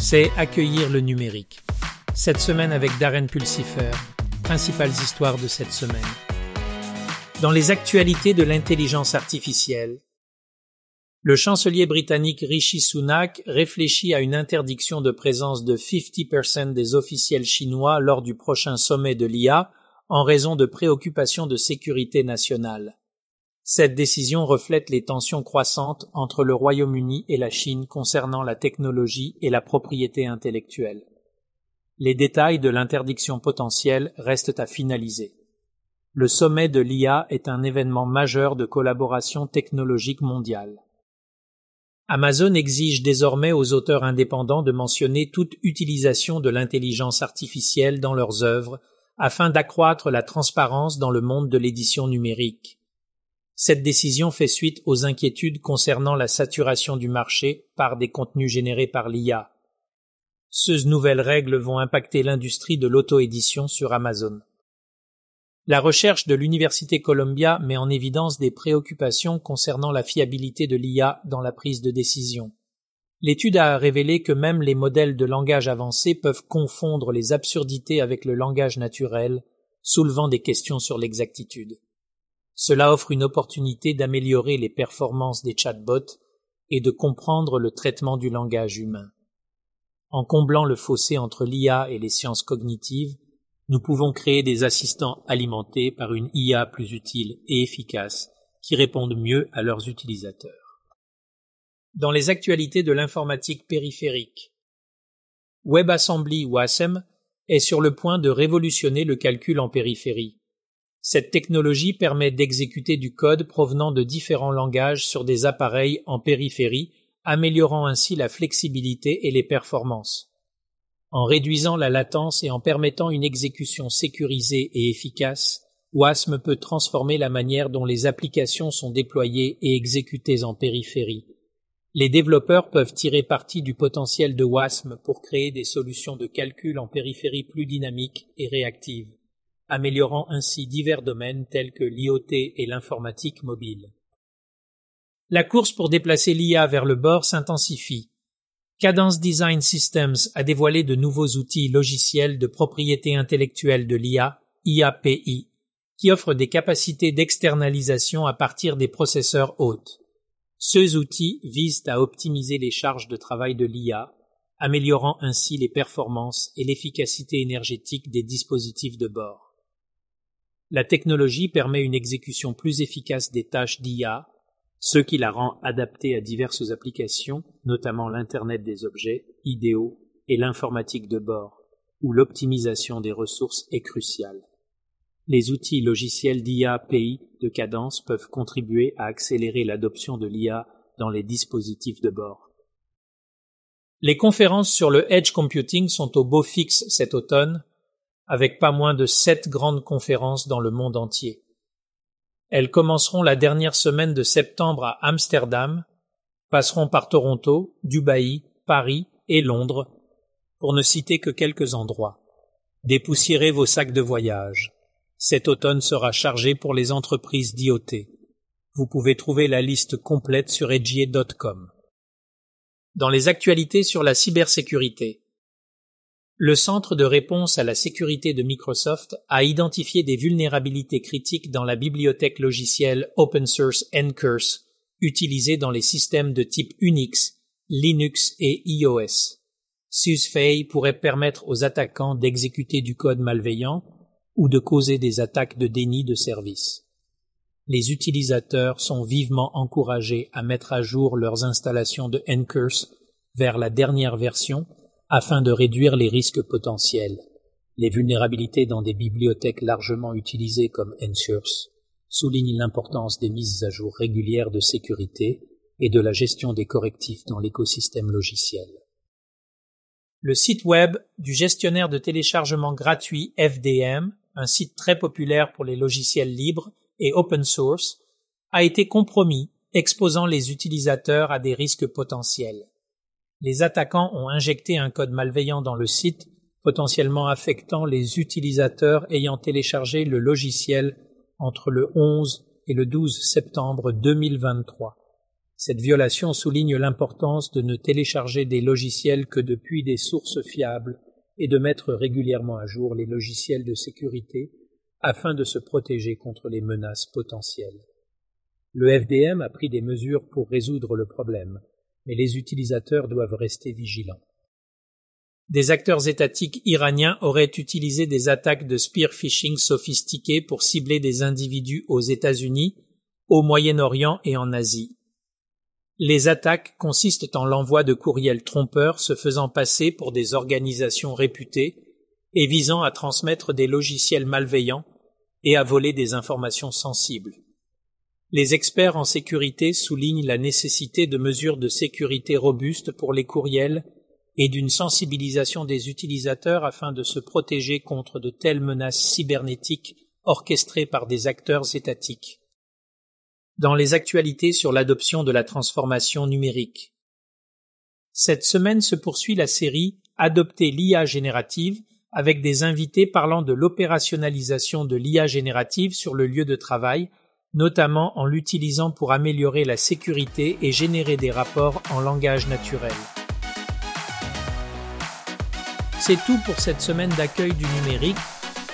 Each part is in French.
c'est accueillir le numérique. Cette semaine avec Darren Pulsifer, principales histoires de cette semaine. Dans les actualités de l'intelligence artificielle, le chancelier britannique Rishi Sunak réfléchit à une interdiction de présence de 50% des officiels chinois lors du prochain sommet de l'IA en raison de préoccupations de sécurité nationale. Cette décision reflète les tensions croissantes entre le Royaume-Uni et la Chine concernant la technologie et la propriété intellectuelle. Les détails de l'interdiction potentielle restent à finaliser. Le sommet de l'IA est un événement majeur de collaboration technologique mondiale. Amazon exige désormais aux auteurs indépendants de mentionner toute utilisation de l'intelligence artificielle dans leurs œuvres afin d'accroître la transparence dans le monde de l'édition numérique. Cette décision fait suite aux inquiétudes concernant la saturation du marché par des contenus générés par l'IA. Ces nouvelles règles vont impacter l'industrie de l'auto-édition sur Amazon. La recherche de l'Université Columbia met en évidence des préoccupations concernant la fiabilité de l'IA dans la prise de décision. L'étude a révélé que même les modèles de langage avancés peuvent confondre les absurdités avec le langage naturel, soulevant des questions sur l'exactitude. Cela offre une opportunité d'améliorer les performances des chatbots et de comprendre le traitement du langage humain. En comblant le fossé entre l'IA et les sciences cognitives, nous pouvons créer des assistants alimentés par une IA plus utile et efficace qui répondent mieux à leurs utilisateurs. Dans les actualités de l'informatique périphérique, WebAssembly ou ASM est sur le point de révolutionner le calcul en périphérie. Cette technologie permet d'exécuter du code provenant de différents langages sur des appareils en périphérie, améliorant ainsi la flexibilité et les performances. En réduisant la latence et en permettant une exécution sécurisée et efficace, WASM peut transformer la manière dont les applications sont déployées et exécutées en périphérie. Les développeurs peuvent tirer parti du potentiel de WASM pour créer des solutions de calcul en périphérie plus dynamiques et réactives améliorant ainsi divers domaines tels que l'IoT et l'informatique mobile. La course pour déplacer l'IA vers le bord s'intensifie. Cadence Design Systems a dévoilé de nouveaux outils logiciels de propriété intellectuelle de l'IA, IAPI, qui offrent des capacités d'externalisation à partir des processeurs hôtes. Ces outils visent à optimiser les charges de travail de l'IA, améliorant ainsi les performances et l'efficacité énergétique des dispositifs de bord. La technologie permet une exécution plus efficace des tâches d'IA, ce qui la rend adaptée à diverses applications, notamment l'Internet des objets, idéaux et l'informatique de bord, où l'optimisation des ressources est cruciale. Les outils logiciels d'IA API de cadence peuvent contribuer à accélérer l'adoption de l'IA dans les dispositifs de bord. Les conférences sur le edge computing sont au beau fixe cet automne avec pas moins de sept grandes conférences dans le monde entier. Elles commenceront la dernière semaine de septembre à Amsterdam, passeront par Toronto, Dubaï, Paris et Londres, pour ne citer que quelques endroits. Dépoussiérez vos sacs de voyage. Cet automne sera chargé pour les entreprises d'IoT. Vous pouvez trouver la liste complète sur edgier.com. Dans les actualités sur la cybersécurité, le Centre de réponse à la sécurité de Microsoft a identifié des vulnérabilités critiques dans la bibliothèque logicielle open source Ncurse utilisée dans les systèmes de type Unix, Linux et iOS. Ces failles pourraient permettre aux attaquants d'exécuter du code malveillant ou de causer des attaques de déni de service. Les utilisateurs sont vivement encouragés à mettre à jour leurs installations de Ncurse vers la dernière version afin de réduire les risques potentiels. Les vulnérabilités dans des bibliothèques largement utilisées comme Ensures soulignent l'importance des mises à jour régulières de sécurité et de la gestion des correctifs dans l'écosystème logiciel. Le site web du gestionnaire de téléchargement gratuit FDM, un site très populaire pour les logiciels libres et open source, a été compromis, exposant les utilisateurs à des risques potentiels les attaquants ont injecté un code malveillant dans le site, potentiellement affectant les utilisateurs ayant téléchargé le logiciel entre le 11 et le 12 septembre 2023. Cette violation souligne l'importance de ne télécharger des logiciels que depuis des sources fiables et de mettre régulièrement à jour les logiciels de sécurité afin de se protéger contre les menaces potentielles. Le FDM a pris des mesures pour résoudre le problème, mais les utilisateurs doivent rester vigilants. Des acteurs étatiques iraniens auraient utilisé des attaques de spear phishing sophistiquées pour cibler des individus aux États-Unis, au Moyen-Orient et en Asie. Les attaques consistent en l'envoi de courriels trompeurs se faisant passer pour des organisations réputées et visant à transmettre des logiciels malveillants et à voler des informations sensibles. Les experts en sécurité soulignent la nécessité de mesures de sécurité robustes pour les courriels et d'une sensibilisation des utilisateurs afin de se protéger contre de telles menaces cybernétiques orchestrées par des acteurs étatiques. Dans les actualités sur l'adoption de la transformation numérique. Cette semaine se poursuit la série Adopter l'IA générative avec des invités parlant de l'opérationnalisation de l'IA générative sur le lieu de travail, notamment en l'utilisant pour améliorer la sécurité et générer des rapports en langage naturel. C'est tout pour cette semaine d'accueil du numérique.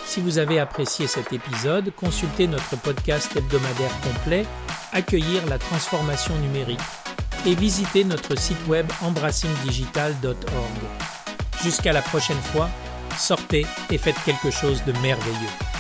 Si vous avez apprécié cet épisode, consultez notre podcast hebdomadaire complet Accueillir la transformation numérique et visitez notre site web embrassingdigital.org. Jusqu'à la prochaine fois, sortez et faites quelque chose de merveilleux.